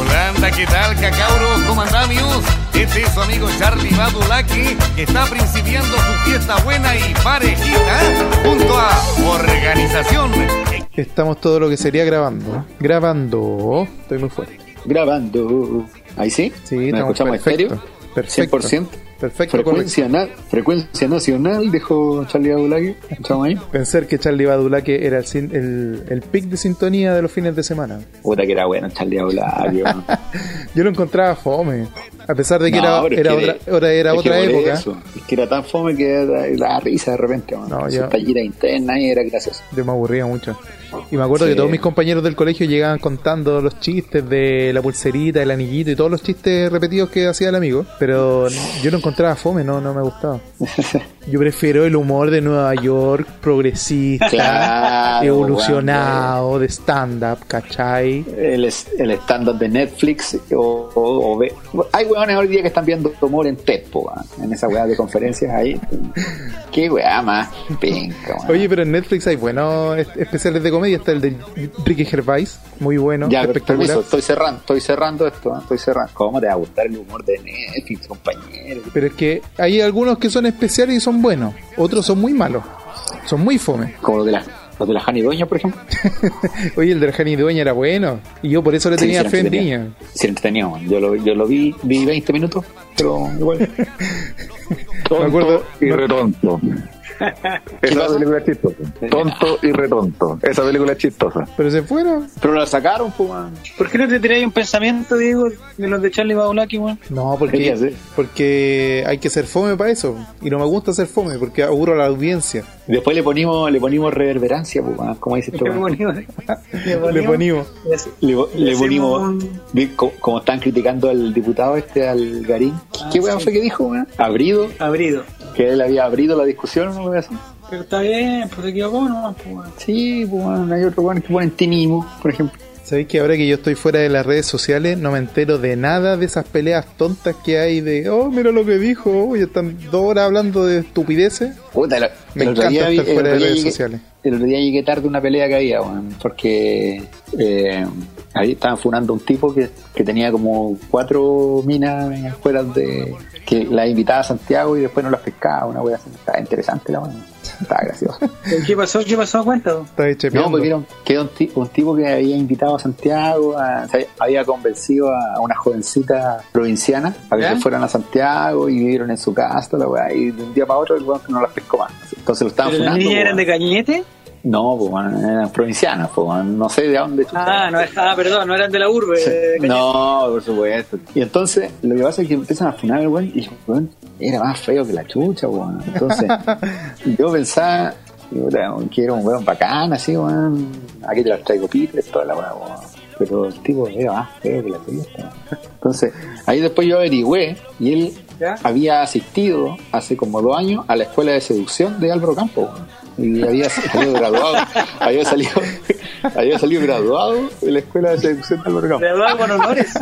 Hola, ¿qué tal, cacabros? ¿Cómo andamos? Este es su amigo Charlie Badulaki, que está principiando su fiesta buena y parejita junto a Organización. Estamos todo lo que sería grabando. Grabando. Estoy muy fuerte. Grabando. ¿Ahí sí? Sí, ¿Me estamos escuchamos en perfecto. serio? Perfecto. 100%. Perfecto, Frecuencia, na- frecuencia nacional, dijo Charlie Abulaki. ¿Escuchamos ahí? Pensar que Charlie Badulaque era el, el, el pic de sintonía de los fines de semana. Puta que era bueno Charlie Abulaki. weón. Yo lo encontraba fome. A pesar de que No, era, era que otra, era otra época. eso, es que era tan fome que da risa de repente. man. No, yo- tallitas internas y era gracioso. Yo me aburría mucho. Y me acuerdo Sí. que todos mis compañeros del colegio llegaban contando los chistes de la pulserita, el anillito y todos los chistes repetidos que hacía el amigo. Pero yo lo encontraba fome, no, no me gustaba. Yo prefiero el humor de Nueva York, progresista, Claro, evolucionado, de stand-up, ¿cachai? El, el stand-up de Netflix o, o- o ve- hay weones hoy día que están viendo humor en TED, po, weón, en esa weá de conferencias ahí. Qué weá más penca, weón. Oye, pero en Netflix hay buenos es- especiales de comedia. Está el de Ricky Gervais, muy bueno, Ya, espectacular. permiso, estoy cerrando, estoy cerrando esto, ¿eh? estoy cerrando. ¿Cómo te va a gustar el humor de Netflix, compañero? Pero es que hay algunos que son especiales y son buenos, otros son muy malos, son muy fome. Como los de la, los de la Jani Dueña, por ejemplo. Oye, el de Jani Dueña era bueno, y yo por eso le Sí, tenía sí, fe en niña. Sí, entretenido, man. Yo lo, yo lo vi, vi 20 minutos, pero igual. Me acuerdo- Tonto y retonto. Esa pasa? película es chistosa. Tonto y retonto. Esa película es chistosa. Pero se fueron. Pero la sacaron, pues, man. ¿Por qué no te tiráis un pensamiento, Diego, de los de Charlie Baulaki, weón? No, ¿Qué porque, porque hay que ser fome para eso. Y no me gusta ser fome porque aburro a la audiencia. Después le ponimos, le ponimos reverberancia, pues, man. ¿Cómo dices tú? Le ponimos- Le ponimos. Le, le ponimos, un- como, están criticando al diputado este, al Garín. Ah, ¿Qué weón sí. fue que dijo, weón? Abrido, Abrido. que él había abrido la discusión, ¿no? Weón, así. Pero está bien, pues se equivocó nomás, pues, weón. Sí, pues, weón, hay otro weón que ponen tinismo, por ejemplo. ¿Sabéis que ahora que yo estoy fuera de las redes sociales no me entero de nada de esas peleas tontas que hay de, oh, mira lo que dijo, y están dos horas hablando de estupideces? Puta, el, Me encanta vi- estar fuera de redes llegué- sociales. El otro día llegué tarde a una pelea que había, weón, porque eh, ahí estaban funando un tipo que, que tenía como cuatro minas fuera de. que las invitaba a Santiago y después no las pescaba, una wea así. Estaba interesante la weón. Estaba gracioso. ¿Pero ¿Qué pasó? ¿Qué pasó? Ahí No, porque era un, que era un, ti- un tipo que había invitado a Santiago, a- o sea, había convencido a una jovencita provinciana para que se fueran a Santiago y vivieron en su casa, la weá, y de un día para otro el weón no las pescó más. Entonces lo estaban ¿Pero las funando. niñas eran de. Cañete? No, pues bueno, eran provincianas, pues bueno, no sé de dónde. Ah, no, ah, perdón, no eran de la urbe. Sí. No, por supuesto. Y entonces lo que pasa es que empiezan a funar el weón y weón era más feo que la chucha, weón. Entonces yo pensaba que era un weón bacán, así, weón. Aquí te las traigo Peter, toda la weón. Pero el tipo era más feo que la chucha. Entonces ahí después yo averigüé y él ¿Ya? había asistido hace como dos años a la escuela de seducción de Álvaro Campo. weón. Y había salido graduado, había salido, había salido graduado de la escuela de seducción de Álvaro Campo. Graduado con honores.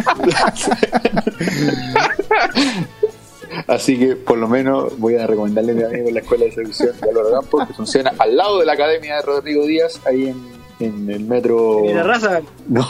Así que por lo menos voy a recomendarle a mi amigo la escuela de seducción de Álvaro Campo, que funciona al lado de la academia de Rodrigo Díaz, ahí en, en el metro. Y la raza, No,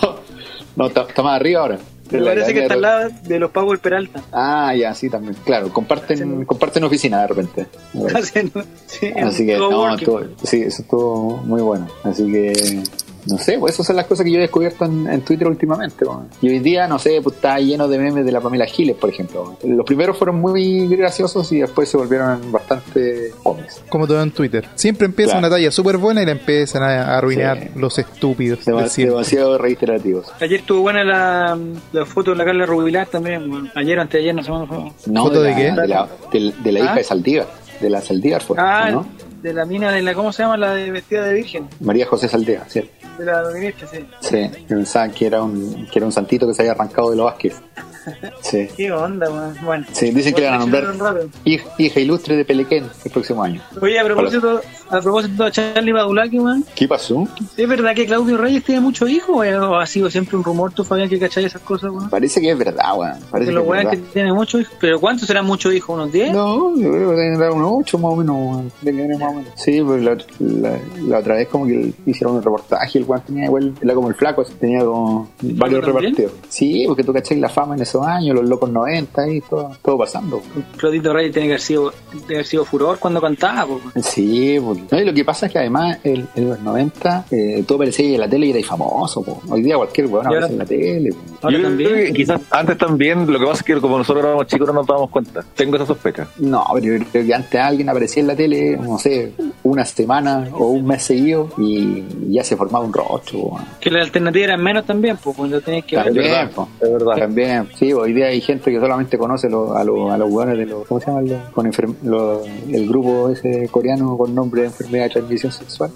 no, está, está más arriba ahora. De me parece que está al lado de los Power Peralta. Ah, ya, sí, también. Claro, comparten, comparten oficina de repente. Haciendo- sí, Así que, no, estuvo- sí, eso estuvo muy bueno. Así que, no sé, pues esas son las cosas que yo he descubierto en, en Twitter últimamente. weón. Y hoy día, no sé, pues está lleno de memes de la Pamela Giles, por ejemplo. Los primeros fueron muy graciosos y después se volvieron bastante hombres. Como todo en Twitter. Siempre empieza Claro. una talla súper buena y la empiezan a, arruinar Sí. los estúpidos. de Dema- demasiado reiterativos. Ayer estuvo buena la, la foto de la Carla Rubilar también. weón. Ayer o antes de ayer, no sé cuándo fue. No, ¿Foto de la, qué? De la, de- de la ¿Ah? hija de Saldívar. De la Saldívar fue, Ah, ¿no? De la mina de la, ¿cómo se llama? La de vestida de virgen. María José Saldívar, ¿cierto? de la ministra, sí. Sí, pensaban que era un, que era un santito que se había arrancado de los Vázquez. Sí. ¿Qué onda, weón? Bueno. Sí, dicen que le van a nombrar hija, hija ilustre de Pelequén el próximo año. Oye, a propósito, a propósito de Charlie Badulaki, weón. ¿Qué pasó? ¿Es verdad que Claudio Reyes tiene muchos hijos o ha sido siempre un rumor, tú, Fabián, que cachai esas cosas, weón? Parece que es verdad, weón. Parece los que es weones que verdad. tienen muchos hijos. ¿Pero cuántos serán muchos hijos? ¿Unos 10? No, yo creo que dar unos 8 más o menos. weón. Más o menos. Sí, pues la, la, la otra vez como que hicieron un reportaje, el weón tenía igual, era como el flaco, tenía como varios repartidos. Sí, porque tú cachai la fama en esos años, los locos 90 y todo, todo pasando. Claudito Reyes tiene que haber sido, tiene que haber sido furor cuando cantaba, po. Sí. No, y lo que pasa es que además en los 90 eh, todo parecía en la tele y era famoso. Hoy día cualquier weón ahora- aparece en la tele. Ahora Yo también. creo que quizás antes también, lo que pasa es que como nosotros éramos chicos no nos dábamos cuenta. Tengo esa sospecha. No, pero yo creo que antes alguien aparecía en la tele, no sé, una semana o un mes seguido y ya se formaba un rostro. Que la alternativa era menos también, pues cuando tenías que ver. También, verdad, po. es verdad. También, sí, hoy día hay gente que solamente conoce lo- a, los a los hueones de los, ¿cómo se llama? Los- con enfer- los- el grupo ese coreano con nombre de enfermedad de transmisión sexual.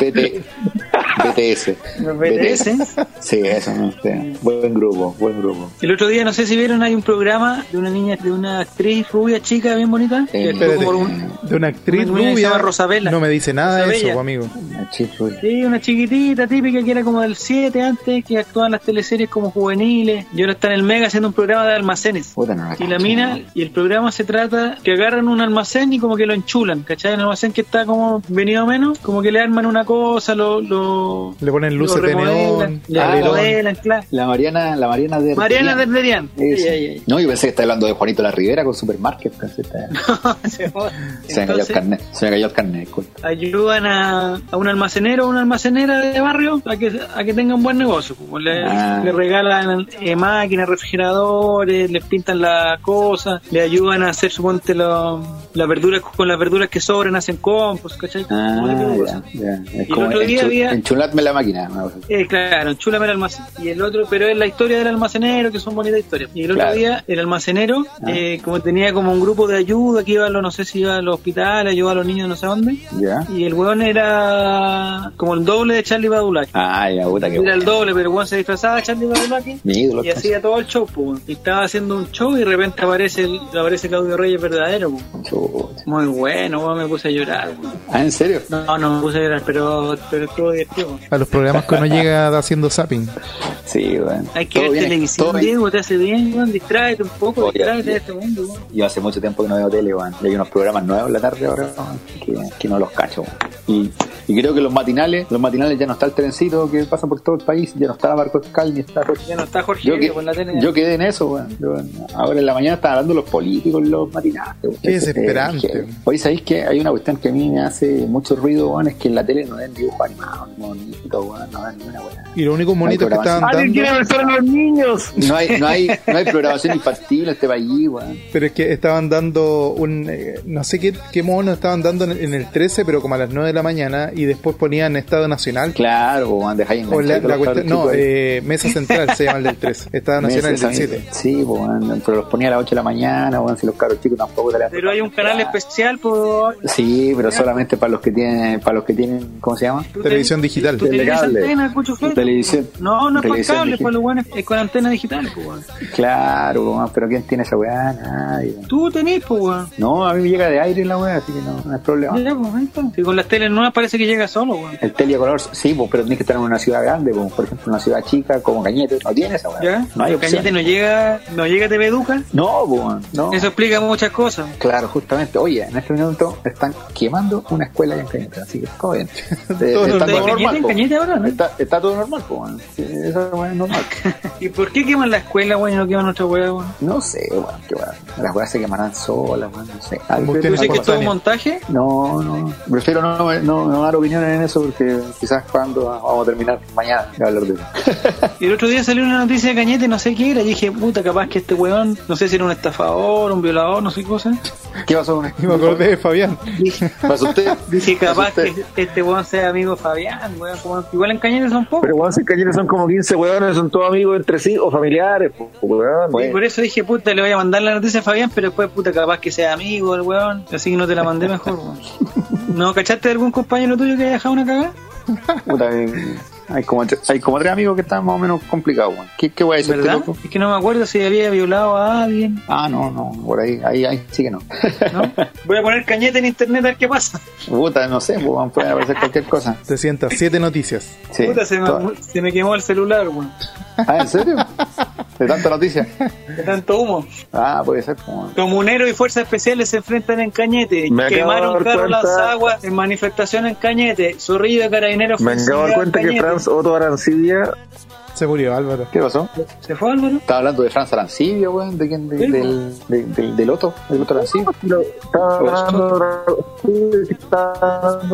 BT, BTS. BTS. Sí, eso, ¿no? Sí. Buen grupo, buen grupo. El otro día, no sé si vieron, hay un programa de una niña, de una actriz rubia chica bien bonita. que Eh, estuvo Espérate, como un- de una actriz Una niña que se rubia. llama Rosabella. No me dice nada de eso, Rosabella. amigo. Una. Sí, una chiquitita típica que era como del 7 antes, que actuaba en las teleseries como juveniles. Y ahora está en el Mega haciendo un programa de almacenes. Puta, no la Y la cacho, mina, ¿no? y el programa se trata que agarran un almacén y como que lo enchulan, ¿cachai? Un almacén que está como venido a menos, como que le arman una cosa, lo, lo, Le ponen luces de neón, remodelan, claro. La Mariana, la Mariana de Mariana Derderian. No, yo pensé que estaba hablando de Juanito La Rivera con Supermarket. Pensé Se me cayó el Entonces, carnet. Se me cayó el carnet, disculpa. ayudan a, a un almacenero o una almacenera de barrio a que, a que tenga un buen negocio. Le, Ah. le regalan eh, máquinas, refrigeradores, les pintan la cosa, le ayudan a hacer, suponte, lo- las verduras con las verduras que sobran, hacen compost, ¿cachai? Ah, Como ya, cosas. ya. Es Y el como otro día había- enchuladme la máquina. Eh, claro, chúlame el almacén. Y el otro, pero es la historia del almacenero, que son bonitas historias. Y el otro Claro. día, el almacenero, Ah. eh, como tenía como un grupo de ayuda que iba a los, no sé si iba a los hospitales, ayudaba a los niños no sé dónde. Ya. Y el weón era como el doble de Charlie Badulaki. Ah, ya, puta que Era el doble, pero el weón se disfrazaba de Charlie ídolo. Y hacía todo el show. Y estaba haciendo un show y de repente aparece el, aparece Claudio Reyes verdadero. Muy bueno, weón, me puse a llorar. Ah, ¿en serio? No, no me puse a llorar, pero, pero estuvo divertido. A los programas que uno llega haciendo zapping. Sí, bueno. Hay que ver bien, televisión, todo bien. Diego, te hace bien, weón, distráete un poco, distráete de este mundo, weón. Yo hace mucho tiempo que no veo tele, weón. Hay unos programas nuevos en la tarde ahora, que, que no los cacho, weón. Y, y creo que los matinales, los matinales ya no está el trencito que pasa por todo el país, ya no está Marco Escal ni está Ya no está Jorge yo, que- con la tele. yo quedé en eso, weón. Ahora en la mañana están hablando los políticos, los matinales. Qué desesperante. eh, Hoy sabéis que hay una cuestión que a mí me hace mucho ruido, weón, es que en la tele no den dibujos animados, ni bonitos, weón, no dan ni una weón. Y lo único bonito que estaban ¿Alguien dando. quiere besar a los niños? No hay, no hay, no hay programación infantil en este país, weón. Pero es que estaban dando un. eh, no sé qué, qué mono estaban dando en, en el 13, pero como a las 9 de la mañana. Y después ponían Estado Nacional. Claro, weón, dejáis O la, la los cuestión- no, eh, Mesa Central se llama el del 13. Estado Nacional el del Meses, 7. Sí, pues, weón, pero los ponía a las 8 de la mañana, si los cabros chicos tampoco te la- Pero hay un canal especial, por Sí, pero solamente para los que tienen, para los que tienen, ¿cómo se llama? Televisión digital. ¿Tú tienes Telecable. antena? Televisión. No, no es con Televisión cable, digital. pues lo bueno es con antena digital, weón. Claro, weón, pero ¿quién tiene esa weá? Nadie. Tú tenés, pues. No, a mí me llega de aire la weá, así que no, no hay problema. Ya, pues, ahí está. Si con las teles nuevas parece que llega solo, weón. El telecolor, sí, pues, pero tienes que estar en una ciudad grande, pues, por ejemplo, una ciudad chica como Cañete, no tiene esa. No hay opción. Cañete no llega, no llega a TV Educa. No, weón, no. Eso explica muchas cosas. Claro, justamente. Oye, en este minuto están quemando una escuela en Cañete, así que todo bien. Eh, Todo está normal. todo ¿Cañete normal, en. Cañete ahora, no? Está, está todo normal, pues, weón. Sí, Eso weón, es normal. ¿Y por qué queman la escuela, weón, y no queman otra weá, weón? No sé, weón, qué weón. Las weas se quemarán solas, weón, no sé. Combustión ¿Tú Algo- dices que es todo un montaje? No, no, prefiero no, no, no dar opiniones en eso porque quizás cuando vamos a terminar mañana de hablar de eso. Y el otro día salió una noticia de Cañete, no sé qué era, y dije, puta, capaz que este weón, no sé si era un estafador, un violador, no sé qué cosa. ¿Qué pasó con Y me acordé de Fabián. Dije, ¿Pasó usted? dije capaz que este weón sea amigo de Fabián, weón. como- igual en Cañete son pocos. Pero weón, si en Cañete son como 15 weones, son todos amigos entre sí o familiares, po, weón. Y por eso dije, puta, le voy a mandar la noticia a Fabián, pero después, puta, capaz que sea amigo el weón. Así que no te la mandé mejor, weón. ¿No cachaste de algún compañero tuyo que haya dejado una cagada? Puta, eh, hay, como, hay como tres amigos que están más o menos complicados, weón. ¿Qué, qué voy a decir este loco? Es que no me acuerdo si había violado a alguien. Ah, no, no, por ahí, ahí, ahí sí que no. ¿no? Voy a poner cañete en internet a ver qué pasa. Puta, no sé, pues, weón, puede aparecer cualquier cosa. Te sientas, siete noticias. Sí. Puta, se me, se me quemó el celular, weón. Ah, ¿en serio? De tanta noticia. De tanto humo. Ah, puede ser. Como... Comuneros y fuerzas especiales se enfrentan en Cañete. Me Quemaron dar carro cuenta- las aguas en manifestación en Cañete. Zorrillo de carabineros Me acabo de dar cuenta que. Franz Otto Arancibia Se murió Álvaro. ¿Qué pasó? ¿Se fue Álvaro? Estaba hablando de Franz Arancibia, weón, de quién, de- Sí, del, de- del, del Otto, del Otto Arancibia. estaba hablando de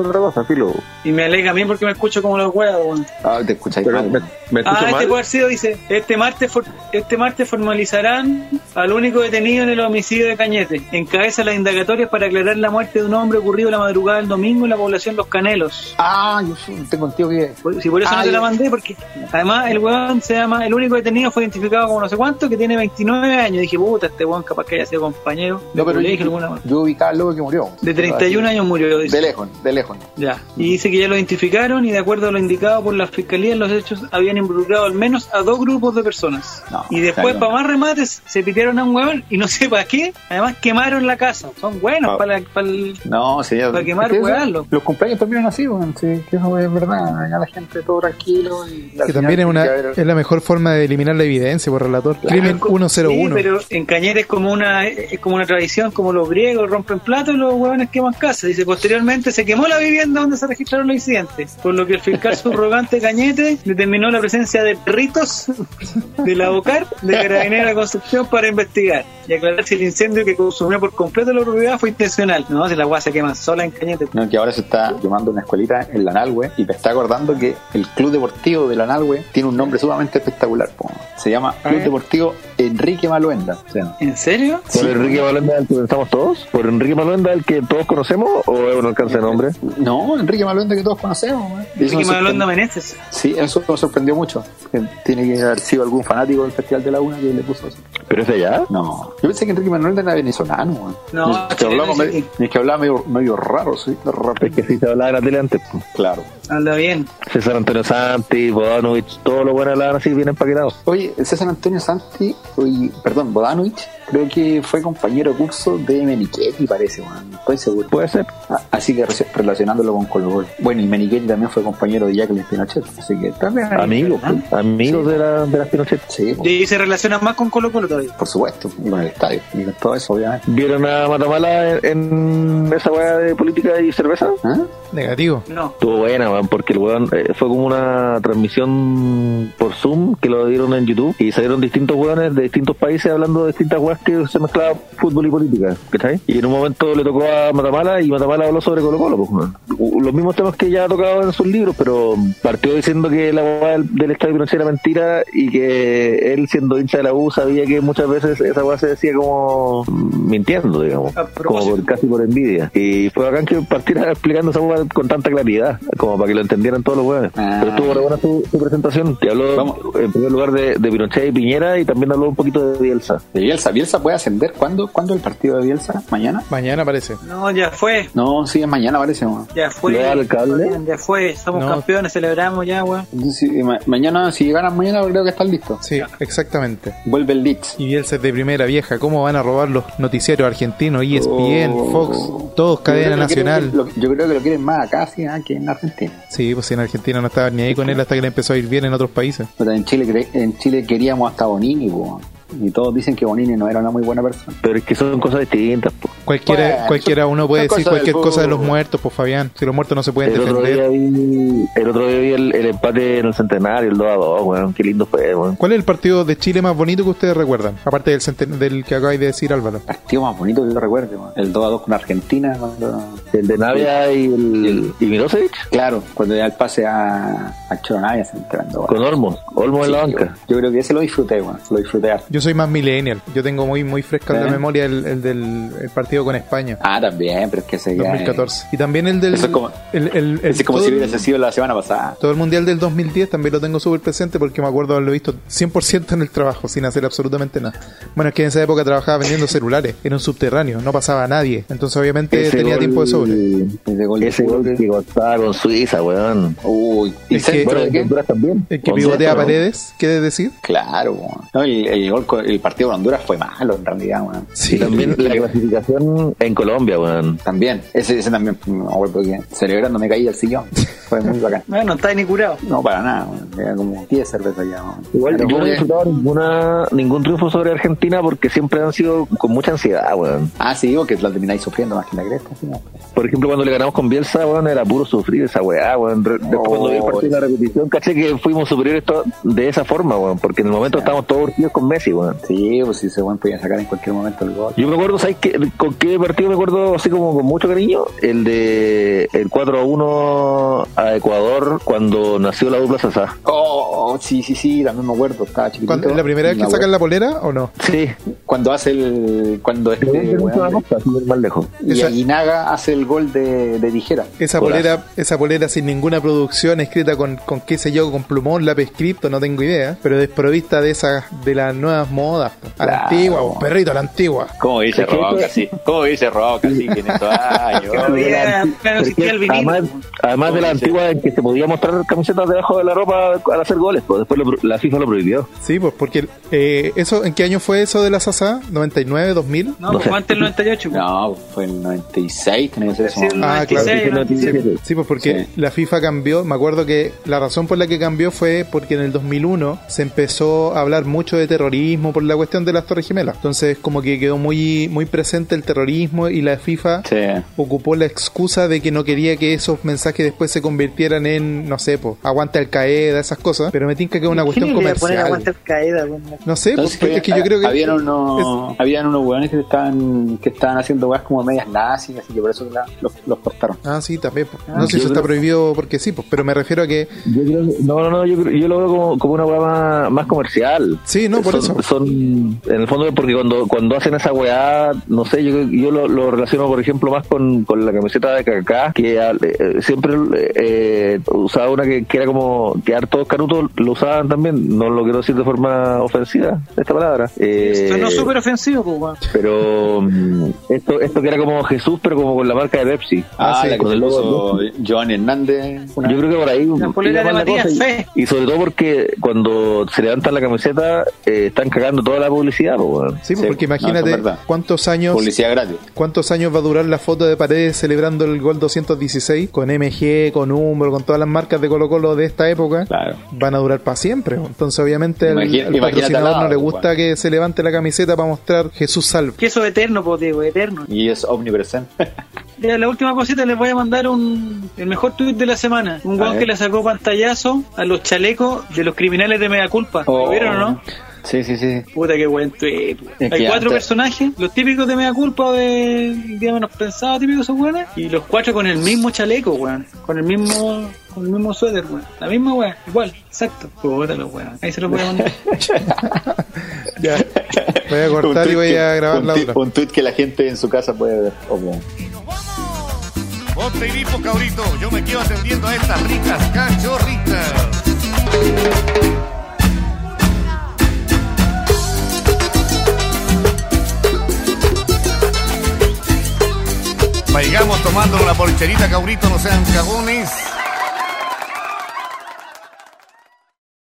otra- cosa, filo. Y me alega a mí porque me escucho como los huevos, weón. Ah, te escucháis mal. me, me escucho Ah, este puede haber sido, dice, este martes, for- este martes formalizarán al único detenido en el homicidio de Cañete. Encabeza las indagatorias para aclarar la muerte de un hombre ocurrido la madrugada del domingo en la población Los Canelos. Ah, yo sí, tengo un tío que... Si por eso Ah, no te ya. la mandé, porque además el weón se llama, el único detenido fue identificado como no sé cuánto, que tiene 29 años. Dije, puta, este weón capaz que haya sido compañero No, pero colegio, yo, alguna- yo ubicaba al loco que murió. De 31 años murió, dice. De lejos, de lejos. Ya. Y dice que ya lo identificaron y de acuerdo a lo indicado por la fiscalía, los hechos habían involucrado al menos a dos grupos de personas. No, y después, claro. para más remates, se pitearon a un huevón y no sé para qué. Además, quemaron la casa. Son buenos Ah. para, la- para el... No, sí, Para quemar loco. Los cumpleaños terminan así, weón, sí, que eso es verdad. Ya la gente todo tranquilo. Y Que también es, una, es la mejor forma de eliminar la evidencia por relator. Crimen Sí, 101. pero en Cañete es como una es como una tradición, como los griegos rompen platos y los huevones queman casas. Dice, posteriormente se quemó la vivienda donde se registraron los incidentes, por lo que el fiscal subrogante Cañete determinó la presencia de perritos de la OCAR de Carabinera de Concepción para investigar y aclarar si el incendio que consumió por completo la propiedad fue intencional. No, si la agua se quema sola en Cañete. No, que ahora se está quemando una escuelita en la Nalwe y me está acordando que el club deportivo de la Nalwe tiene un nombre sumamente espectacular. po. Se llama Club. Deportivo Enrique Maluenda. O sea, ¿En serio? ¿Por Enrique Maluenda el que pensamos todos? ¿Por Enrique Maluenda el que todos conocemos o es un alcance de nombre? no, Enrique Maluenda que todos conocemos. eso Enrique sorprendió- Meneses. Sí, eso me sorprendió mucho. Que Tiene que haber sido algún fanático del Festival de la Una que le puso eso. ¿Pero es de allá? No, yo pensé que Enrique Manuel era venezolano. weón. No, Ni que hablaba, medio, ni que hablaba medio, medio raro, sí, raro. Es que sí se hablaba en la tele antes. Claro. Anda bien. César Antonio Santi, Bodanovich, todos los buenos hablaban así bien empaquetados. Oye, César Antonio Santi, oye, perdón, Bodanovich, creo que fue compañero de curso de Menichetti, parece, weón. Estoy seguro. Puede ser. Así que relacionándolo con Colo Colo. Bueno, y Menichetti también fue compañero de Jacqueline Pinochet, así que también. Amigos, amigos de la, de las Pinochet. Sí, Y se relaciona más con Colo Colo todavía. por supuesto, con el estadio, y con todo eso, obviamente. ¿Vieron a Matamala en, en esa weá de política y cerveza? ¿Ah? Negativo. No. Estuvo buena, porque el weón eh, fue como una transmisión por Zoom que lo dieron en YouTube y salieron distintos weones de distintos países hablando de distintas weas que se mezclaban fútbol y política, ¿cachai? Y en un momento le tocó a Matamala y Matamala habló sobre Colo Colo, pues, los mismos temas que ya ha tocado en sus libros, pero partió diciendo que la weá del, del Estadio Pinochet era mentira y que él siendo hincha de la U sabía que muchas veces esa weá se decía como mintiendo, digamos, como por, casi por envidia. Y fue bacán que partiera explicando esa weá con tanta claridad, como para que lo entendieran todos los weones. Ah. Pero estuvo re buena su, su presentación, que habló Vamos. en primer lugar de, de Pinochet y Piñera y también habló un poquito de Bielsa. De Bielsa, Bielsa puede ascender. ¿Cuándo, ¿Cuándo el partido de Bielsa? ¿Mañana? Mañana parece. No, ya fue. No, sí, es mañana, parece. weón. Ya fue. Ya fue. Somos No. campeones, celebramos ya, weón. Entonces, sí, ma- mañana, si ganan mañana, creo que están listos. Sí, exactamente. Vuelve el Leeds. Y Bielsa es de primera vieja. ¿Cómo van a robar los noticiarios argentinos? ESPN, Oh. Fox, todos cadena nacional. quieren- lo- yo creo que lo quieren más acá sí, ah, que en Argentina. Sí, pues en Argentina no estaba ni ahí con él hasta que le empezó a ir bien en otros países. Pero en Chile, cre- en Chile queríamos hasta Bonini, po. Y todos dicen que Bonini no era una muy buena persona. Pero es que son cosas distintas. po. Cualquiera, Bueno, cualquiera uno puede decir cualquier cosa de los muertos, pues Fabián. Si los muertos no se pueden El otro, día defender. vi, el otro día vi el, el empate en el centenario, el 2 a 2, weón. Qué lindo fue, weón. ¿Cuál es el partido de Chile más bonito que ustedes recuerdan? Aparte del, del que acabáis de decir Álvaro. Partido más bonito que yo recuerdo, po. el 2 a 2 con Argentina. Cuando, El de Navia y el y Mirosevic claro, cuando da el pase a, a Choronavia se entrando. con Olmos. Olmos en la banca. Yo creo que ese lo disfruté, bueno, lo disfruté harto. Yo soy más millennial. Yo tengo muy muy fresca en la ¿Eh? memoria el, el del el partido con España. Ah, también, pero es que ese ya 2014. Y también el del. Eso es como- el, el- el- Ese es como si hubiese sido la semana pasada. Todo el mundial del 2010 también lo tengo súper presente porque me acuerdo haberlo visto 100% en el trabajo, sin hacer absolutamente nada. Bueno, es que en esa época trabajaba vendiendo celulares, era un subterráneo, no pasaba a nadie. Entonces, obviamente, Ese tenía gol- tiempo de sobre. Ese gol de Ese gol que costaba con Suiza, weón. Uy, ¿y Es que- Bueno, de qué? También. El que pivotea paredes, ¿qué decir? Claro, no, el, el gol el partido con Honduras fue malo en realidad, weón. Sí, también la clasificación en Colombia, weón. También, ese, ese también, me acuerdo que celebrando me caí al sillón. Fue muy bacán. Bueno, no está ni curado. No, para nada, weón. Era como 10 cervezas ya, weón. Igual Pero yo no he disfrutado ninguna, ningún triunfo sobre Argentina porque siempre han sido con mucha ansiedad, weón. Ah, sí, digo que la termináis sufriendo más que la cresta. sí, ¿no? Por ejemplo, cuando le ganamos con Bielsa, weón, era puro sufrir esa weá, weón. Después cuando vi el partido de la repetición, caché que fuimos superiores de esa forma, weón. Porque en el momento estábamos todos urgidos con Messi, weón. Sí, pues si ese weón podía sacar en cualquier momento el gol. Yo me acuerdo, ¿sabes qué? con qué partido me acuerdo así como con mucho cariño? El de el 4 a 1 a Ecuador cuando nació la dupla Sasa. Oh, sí, sí, sí, también me acuerdo. Estaba chiquitito. ¿Cuándo- ¿La primera vez que sacan la polera o no? Sí, Cuando hace el. Cuando este. weón, más lejos. y Aguinaga hace el gol de, de tijera. Esa polera, esa polera sin ninguna producción, escrita con, con qué sé yo, con plumón, lápiz cripto, no tengo idea, pero desprovista de esas, de las nuevas modas, po. a la Claro. antigua, perrito, a la antigua. ¿Cómo dice esto- sí? ¿Cómo dice sí? Que en estos años. Además, además de la antigua en que se podía mostrar camisetas debajo de la ropa al hacer goles, pues después lo la FIFA lo prohibió. Sí, pues porque eh, eso, ¿en qué año fue eso de la Sasa? ¿99, 2000? No, No pues sé. fue antes del 98. pues. No, fue el 96, tenía que ser eso. Ah, claro. 96, 97. Sí, pues porque Sí. la FIFA cambió, me acuerdo que la razón por la que cambió fue porque en el 2001 se empezó a hablar mucho de terrorismo por la cuestión de las Torres Gemelas. Entonces como que quedó muy muy presente el terrorismo y la FIFA Sí. ocupó la excusa de que no quería que esos mensajes después se convirtieran en, no sé, pues, aguante al Qaeda, esas cosas, pero me tinca que es una cuestión ¿Quién le iba a poner comercial. caída? No sé, pues, es que yo creo que habían es- unos, habían unos hueones que estaban, que estaban haciendo weas como medias nazis, así que por eso la- los, los cortaron. Ah, sí, también. pues. Ah, no sé si eso está prohibido porque sí, pues, pero me refiero a que Yo creo que- no, no, no, yo, creo- yo lo veo como, como una weá más, más comercial. Sí, no, por eso. Son, en el fondo, porque cuando, cuando hacen esa weá, no sé, yo, yo lo, lo relaciono, por ejemplo, más con, con la camiseta de Kaká, que eh, siempre eh, usaba una que, que era como quedar todos canutos, lo usaban también, no lo quiero decir de forma ofensiva, esta palabra. Eh, Esto no es súper ofensivo, pues, pero mm, esto, esto que era como Jesús, pero como con la marca de Pepsi. Ah, sí, la que con se el logo Joan Hernández. una- Yo creo que por ahí. La polera de Matías y sobre todo porque cuando se levantan la camiseta, eh, están cagando toda la publicidad, po. Sí, Sí, porque imagínate cuántos años Publicidad gratis. cuántos años va a durar la foto de paredes celebrando el gol 216 con MG, con Umbro, con todas las marcas de Colo Colo de esta época. Claro. Van a durar para siempre. Entonces, obviamente, al, Imagina- al imagínate patrocinador lado, no le gusta bueno. que se levante la camiseta para mostrar Jesús salve. Que eso es eterno, pues, Diego, eterno. Y es omnipresente. La última cosita les voy a mandar un el mejor tweet de la semana. Un ver. que le sacó pantallazo a los chalecos de los criminales de Mega Culpa. Oh. ¿Lo vieron o no? Sí, sí, sí. Puta que buen tweet. Es Hay que cuatro antes- personajes, los típicos de Mega Culpa de Día Menos Pensado, típicos esos weones, y los cuatro con el mismo chaleco, weón. Con el mismo con el mismo suéter, weón. La misma weón, igual, exacto. Puta los weón. Ahí se los voy a mandar. Ya. Voy a cortar y voy que- a grabar un la otra. Un tweet que la gente en su casa puede ver. obvio. Ponte grifo, cabrito. Yo me quedo atendiendo a estas ricas cachorritas. Vaigamos tomando una porcherita, cabrito, no sean cagones.